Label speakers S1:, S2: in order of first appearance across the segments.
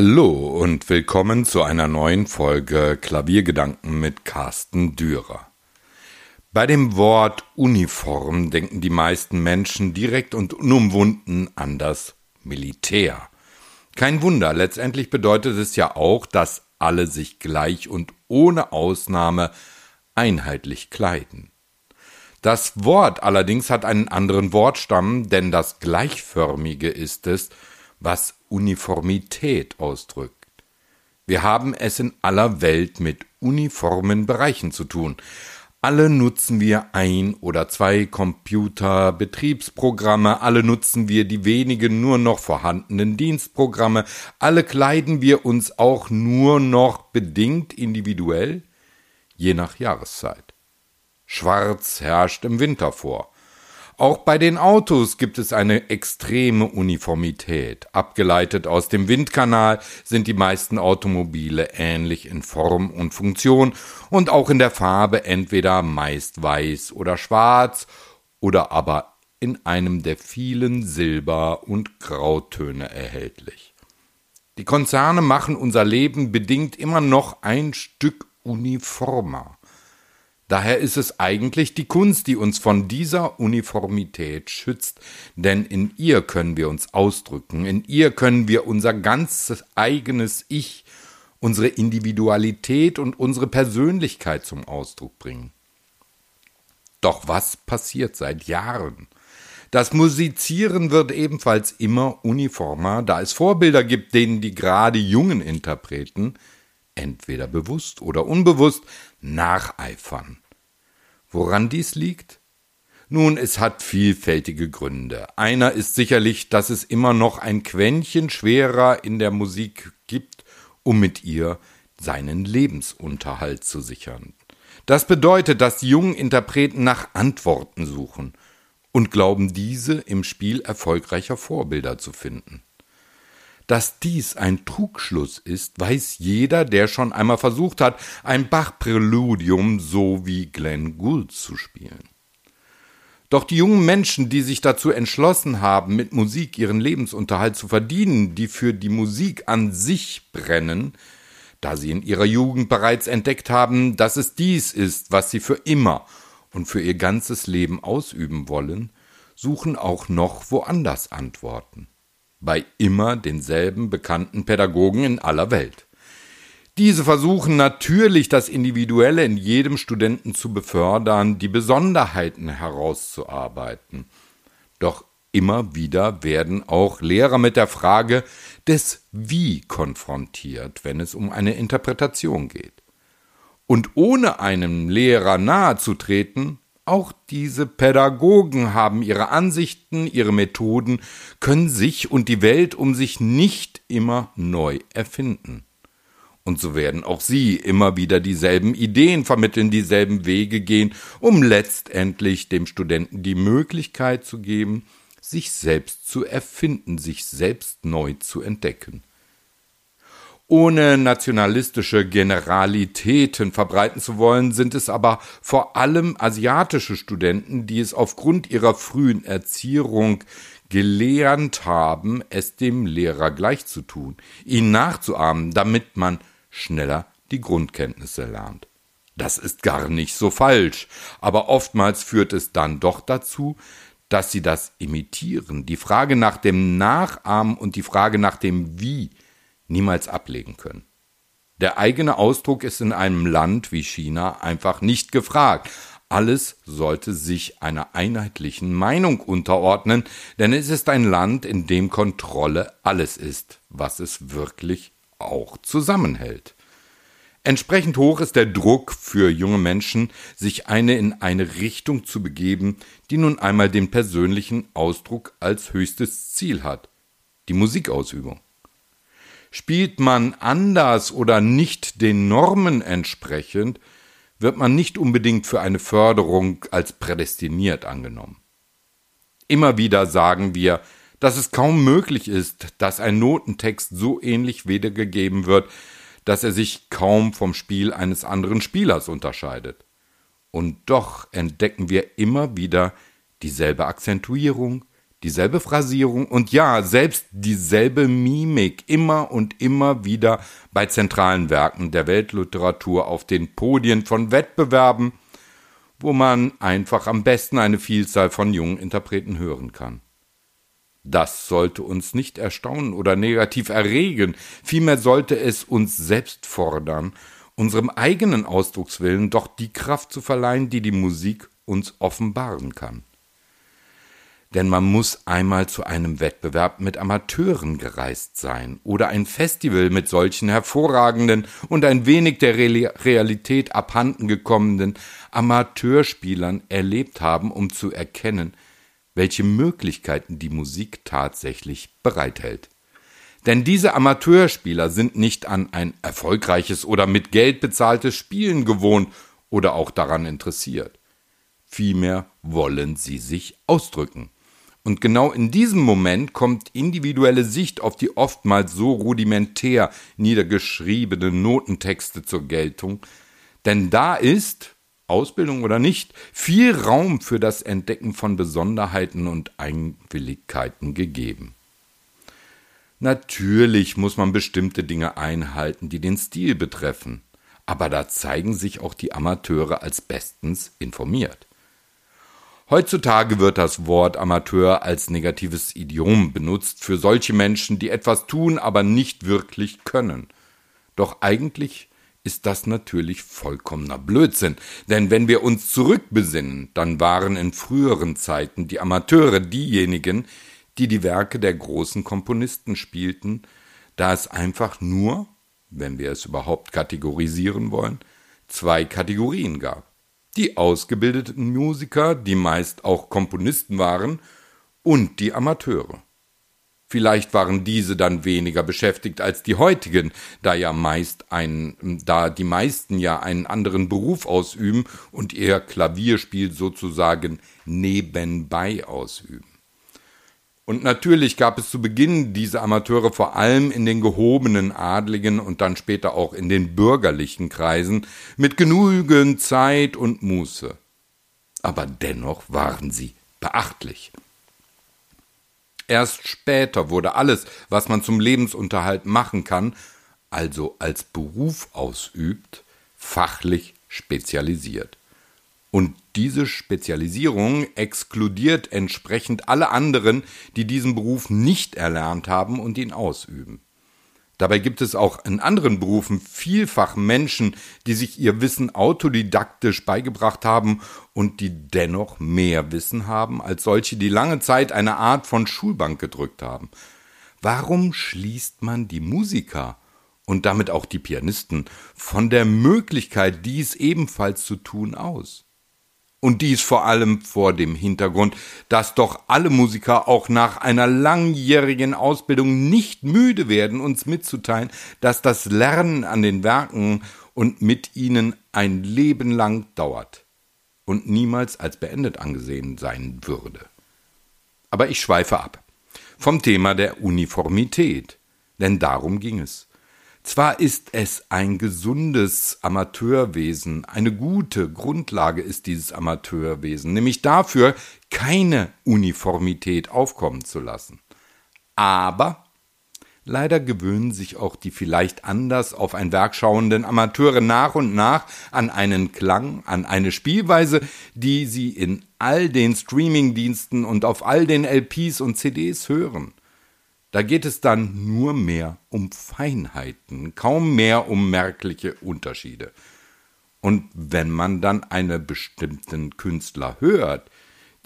S1: Hallo und willkommen zu einer neuen Folge Klaviergedanken mit Carsten Dürer. Bei dem Wort Uniform denken die meisten Menschen direkt und unumwunden an das Militär. Kein Wunder, letztendlich bedeutet es ja auch, dass alle sich gleich und ohne Ausnahme einheitlich kleiden. Das Wort allerdings hat einen anderen Wortstamm, denn das Gleichförmige ist es, was Uniformität ausdrückt. Wir haben es in aller Welt mit uniformen Bereichen zu tun. Alle nutzen wir ein oder zwei Computerbetriebsprogramme, alle nutzen wir die wenigen nur noch vorhandenen Dienstprogramme, alle kleiden wir uns auch nur noch bedingt individuell, je nach Jahreszeit. Schwarz herrscht im Winter vor, auch bei den Autos gibt es eine extreme Uniformität. Abgeleitet aus dem Windkanal sind die meisten Automobile ähnlich in Form und Funktion und auch in der Farbe entweder meist weiß oder schwarz oder aber in einem der vielen Silber- und Grautöne erhältlich. Die Konzerne machen unser Leben bedingt immer noch ein Stück uniformer. Daher ist es eigentlich die Kunst, die uns von dieser Uniformität schützt, denn in ihr können wir uns ausdrücken, in ihr können wir unser ganzes eigenes Ich, unsere Individualität und unsere Persönlichkeit zum Ausdruck bringen. Doch was passiert seit Jahren? Das Musizieren wird ebenfalls immer uniformer, da es Vorbilder gibt, denen die gerade jungen Interpreten entweder bewusst oder unbewusst, nacheifern. Woran dies liegt? Nun, es hat vielfältige Gründe. Einer ist sicherlich, dass es immer noch ein Quäntchen schwerer in der Musik gibt, um mit ihr seinen Lebensunterhalt zu sichern. Das bedeutet, dass die jungen Interpreten nach Antworten suchen und glauben, diese im Spiel erfolgreicher Vorbilder zu finden. Dass dies ein Trugschluss ist, weiß jeder, der schon einmal versucht hat, ein Bach-Präludium so wie Glenn Gould zu spielen. Doch die jungen Menschen, die sich dazu entschlossen haben, mit Musik ihren Lebensunterhalt zu verdienen, die für die Musik an sich brennen, da sie in ihrer Jugend bereits entdeckt haben, dass es dies ist, was sie für immer und für ihr ganzes Leben ausüben wollen, suchen auch noch woanders Antworten bei immer denselben bekannten Pädagogen in aller Welt. Diese versuchen natürlich das Individuelle in jedem Studenten zu befördern, die Besonderheiten herauszuarbeiten. Doch immer wieder werden auch Lehrer mit der Frage des Wie konfrontiert, wenn es um eine Interpretation geht. Und ohne einem Lehrer nahezutreten, auch diese Pädagogen haben ihre Ansichten, ihre Methoden, können sich und die Welt um sich nicht immer neu erfinden. Und so werden auch sie immer wieder dieselben Ideen vermitteln, dieselben Wege gehen, um letztendlich dem Studenten die Möglichkeit zu geben, sich selbst zu erfinden, sich selbst neu zu entdecken ohne nationalistische Generalitäten verbreiten zu wollen, sind es aber vor allem asiatische Studenten, die es aufgrund ihrer frühen Erziehung gelernt haben, es dem Lehrer gleichzutun, ihn nachzuahmen, damit man schneller die Grundkenntnisse lernt. Das ist gar nicht so falsch, aber oftmals führt es dann doch dazu, dass sie das imitieren, die Frage nach dem Nachahmen und die Frage nach dem Wie niemals ablegen können. Der eigene Ausdruck ist in einem Land wie China einfach nicht gefragt. Alles sollte sich einer einheitlichen Meinung unterordnen, denn es ist ein Land, in dem Kontrolle alles ist, was es wirklich auch zusammenhält. Entsprechend hoch ist der Druck für junge Menschen, sich eine in eine Richtung zu begeben, die nun einmal den persönlichen Ausdruck als höchstes Ziel hat, die Musikausübung. Spielt man anders oder nicht den Normen entsprechend, wird man nicht unbedingt für eine Förderung als prädestiniert angenommen. Immer wieder sagen wir, dass es kaum möglich ist, dass ein Notentext so ähnlich wiedergegeben wird, dass er sich kaum vom Spiel eines anderen Spielers unterscheidet. Und doch entdecken wir immer wieder dieselbe Akzentuierung, dieselbe Phrasierung und ja, selbst dieselbe Mimik immer und immer wieder bei zentralen Werken der Weltliteratur auf den Podien von Wettbewerben, wo man einfach am besten eine Vielzahl von jungen Interpreten hören kann. Das sollte uns nicht erstaunen oder negativ erregen, vielmehr sollte es uns selbst fordern, unserem eigenen Ausdruckswillen doch die Kraft zu verleihen, die die Musik uns offenbaren kann denn man muss einmal zu einem Wettbewerb mit Amateuren gereist sein oder ein Festival mit solchen hervorragenden und ein wenig der Realität abhanden gekommenen Amateurspielern erlebt haben, um zu erkennen, welche Möglichkeiten die Musik tatsächlich bereithält. Denn diese Amateurspieler sind nicht an ein erfolgreiches oder mit Geld bezahltes Spielen gewohnt oder auch daran interessiert. Vielmehr wollen sie sich ausdrücken. Und genau in diesem Moment kommt individuelle Sicht auf die oftmals so rudimentär niedergeschriebenen Notentexte zur Geltung, denn da ist, Ausbildung oder nicht, viel Raum für das Entdecken von Besonderheiten und Eigenwilligkeiten gegeben. Natürlich muss man bestimmte Dinge einhalten, die den Stil betreffen, aber da zeigen sich auch die Amateure als bestens informiert. Heutzutage wird das Wort Amateur als negatives Idiom benutzt für solche Menschen, die etwas tun, aber nicht wirklich können. Doch eigentlich ist das natürlich vollkommener Blödsinn, denn wenn wir uns zurückbesinnen, dann waren in früheren Zeiten die Amateure diejenigen, die die Werke der großen Komponisten spielten, da es einfach nur, wenn wir es überhaupt kategorisieren wollen, zwei Kategorien gab die ausgebildeten Musiker, die meist auch Komponisten waren, und die Amateure. Vielleicht waren diese dann weniger beschäftigt als die heutigen, da ja meist ein, da die meisten ja einen anderen Beruf ausüben und ihr Klavierspiel sozusagen nebenbei ausüben. Und natürlich gab es zu Beginn diese Amateure vor allem in den gehobenen adligen und dann später auch in den bürgerlichen Kreisen mit genügend Zeit und Muße. Aber dennoch waren sie beachtlich. Erst später wurde alles, was man zum Lebensunterhalt machen kann, also als Beruf ausübt, fachlich spezialisiert. Und diese Spezialisierung exkludiert entsprechend alle anderen, die diesen Beruf nicht erlernt haben und ihn ausüben. Dabei gibt es auch in anderen Berufen vielfach Menschen, die sich ihr Wissen autodidaktisch beigebracht haben und die dennoch mehr Wissen haben als solche, die lange Zeit eine Art von Schulbank gedrückt haben. Warum schließt man die Musiker und damit auch die Pianisten von der Möglichkeit, dies ebenfalls zu tun, aus? Und dies vor allem vor dem Hintergrund, dass doch alle Musiker auch nach einer langjährigen Ausbildung nicht müde werden, uns mitzuteilen, dass das Lernen an den Werken und mit ihnen ein Leben lang dauert und niemals als beendet angesehen sein würde. Aber ich schweife ab vom Thema der Uniformität, denn darum ging es. Zwar ist es ein gesundes Amateurwesen, eine gute Grundlage ist dieses Amateurwesen, nämlich dafür, keine Uniformität aufkommen zu lassen. Aber leider gewöhnen sich auch die vielleicht anders auf ein Werk schauenden Amateure nach und nach an einen Klang, an eine Spielweise, die sie in all den Streamingdiensten und auf all den LPs und CDs hören. Da geht es dann nur mehr um Feinheiten, kaum mehr um merkliche Unterschiede. Und wenn man dann einen bestimmten Künstler hört,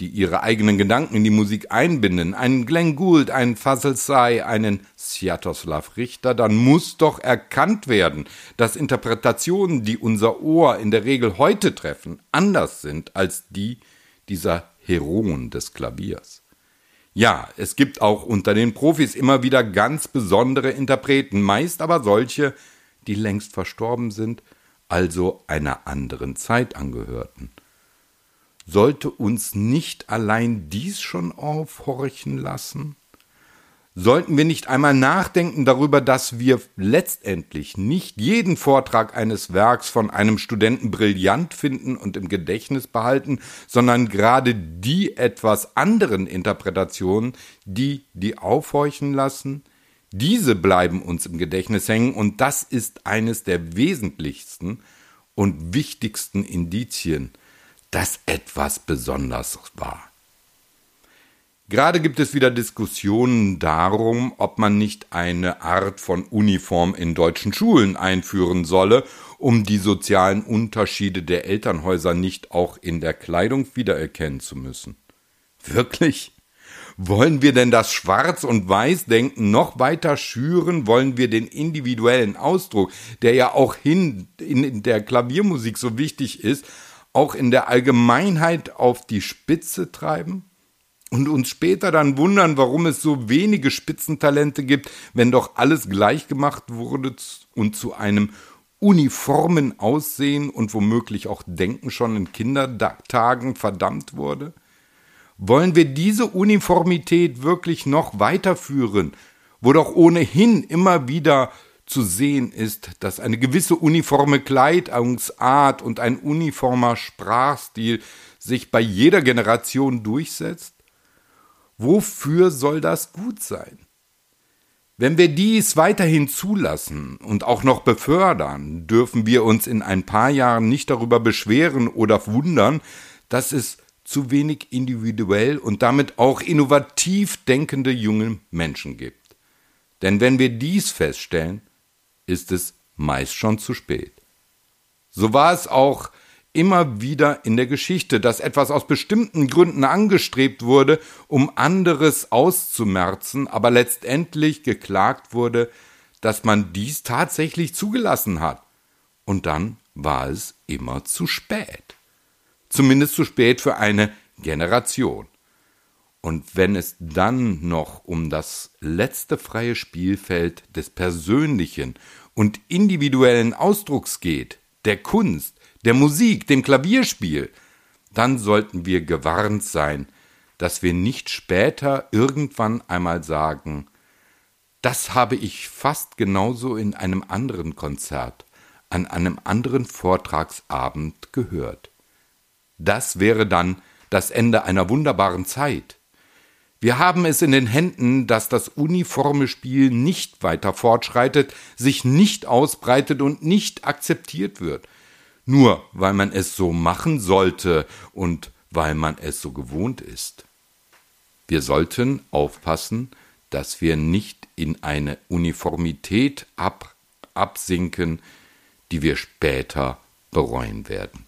S1: die ihre eigenen Gedanken in die Musik einbinden, einen Glenn Gould, einen Fazl Say, einen Sviatoslav Richter, dann muss doch erkannt werden, dass Interpretationen, die unser Ohr in der Regel heute treffen, anders sind als die dieser Heroen des Klaviers. Ja, es gibt auch unter den Profis immer wieder ganz besondere Interpreten, meist aber solche, die längst verstorben sind, also einer anderen Zeit angehörten. Sollte uns nicht allein dies schon aufhorchen lassen? Sollten wir nicht einmal nachdenken darüber, dass wir letztendlich nicht jeden Vortrag eines Werks von einem Studenten brillant finden und im Gedächtnis behalten, sondern gerade die etwas anderen Interpretationen, die die aufhorchen lassen, diese bleiben uns im Gedächtnis hängen und das ist eines der wesentlichsten und wichtigsten Indizien, dass etwas besonders war. Gerade gibt es wieder Diskussionen darum, ob man nicht eine Art von Uniform in deutschen Schulen einführen solle, um die sozialen Unterschiede der Elternhäuser nicht auch in der Kleidung wiedererkennen zu müssen. Wirklich? Wollen wir denn das Schwarz- und Weiß-Denken noch weiter schüren? Wollen wir den individuellen Ausdruck, der ja auch hin in der Klaviermusik so wichtig ist, auch in der Allgemeinheit auf die Spitze treiben? Und uns später dann wundern, warum es so wenige Spitzentalente gibt, wenn doch alles gleich gemacht wurde und zu einem uniformen Aussehen und womöglich auch Denken schon in Kindertagen verdammt wurde? Wollen wir diese Uniformität wirklich noch weiterführen, wo doch ohnehin immer wieder zu sehen ist, dass eine gewisse uniforme Kleidungsart und ein uniformer Sprachstil sich bei jeder Generation durchsetzt? Wofür soll das gut sein? Wenn wir dies weiterhin zulassen und auch noch befördern, dürfen wir uns in ein paar Jahren nicht darüber beschweren oder wundern, dass es zu wenig individuell und damit auch innovativ denkende junge Menschen gibt. Denn wenn wir dies feststellen, ist es meist schon zu spät. So war es auch immer wieder in der Geschichte, dass etwas aus bestimmten Gründen angestrebt wurde, um anderes auszumerzen, aber letztendlich geklagt wurde, dass man dies tatsächlich zugelassen hat. Und dann war es immer zu spät. Zumindest zu spät für eine Generation. Und wenn es dann noch um das letzte freie Spielfeld des persönlichen und individuellen Ausdrucks geht, der Kunst, der Musik, dem Klavierspiel, dann sollten wir gewarnt sein, dass wir nicht später irgendwann einmal sagen, das habe ich fast genauso in einem anderen Konzert, an einem anderen Vortragsabend gehört. Das wäre dann das Ende einer wunderbaren Zeit. Wir haben es in den Händen, dass das uniforme Spiel nicht weiter fortschreitet, sich nicht ausbreitet und nicht akzeptiert wird nur weil man es so machen sollte und weil man es so gewohnt ist. Wir sollten aufpassen, dass wir nicht in eine Uniformität ab, absinken, die wir später bereuen werden.